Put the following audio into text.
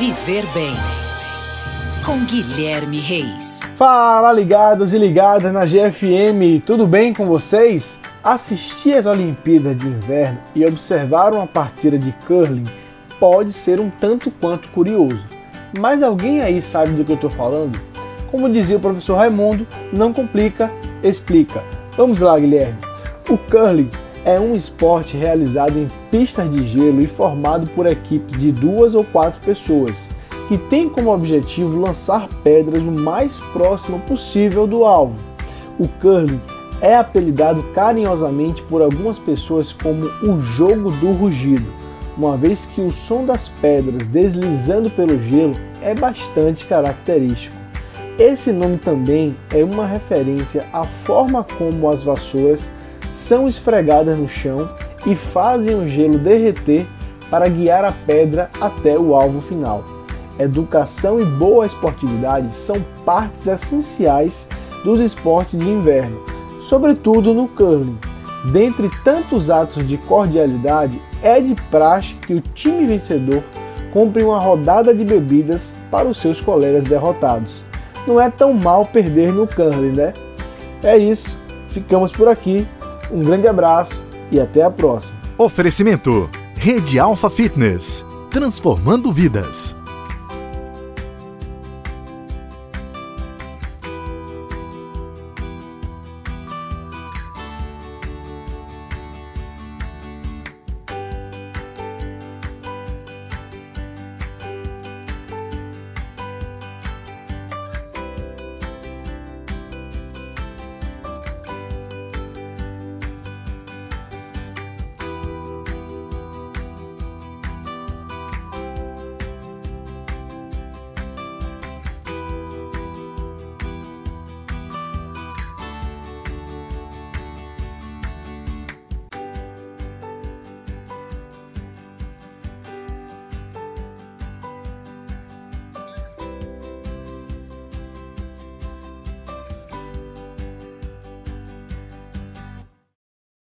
Viver Bem. Com Guilherme Reis. Fala, ligados e ligadas na GFM, tudo bem com vocês? Assistir às Olimpíadas de Inverno e observar uma partida de curling pode ser um tanto quanto curioso. Mas alguém aí sabe do que eu estou falando? Como dizia o professor Raimundo, não complica, explica. Vamos lá, Guilherme. O curling é um esporte realizado em pistas de gelo e formado por equipes de duas ou quatro pessoas, que tem como objetivo lançar pedras o mais próximo possível do alvo. O curling é apelidado carinhosamente por algumas pessoas como o jogo do rugido, uma vez que o som das pedras deslizando pelo gelo é bastante característico. Esse nome também é uma referência à forma como as vassouras são esfregadas no chão e fazem o gelo derreter para guiar a pedra até o alvo final. Educação e boa esportividade são partes essenciais dos esportes de inverno, sobretudo no curling. Dentre tantos atos de cordialidade, é de praxe que o time vencedor compre uma rodada de bebidas para os seus colegas derrotados. Não é tão mal perder no curling, né? É isso, ficamos por aqui. Um grande abraço e até a próxima. Oferecimento: Rede Alfa Fitness transformando vidas.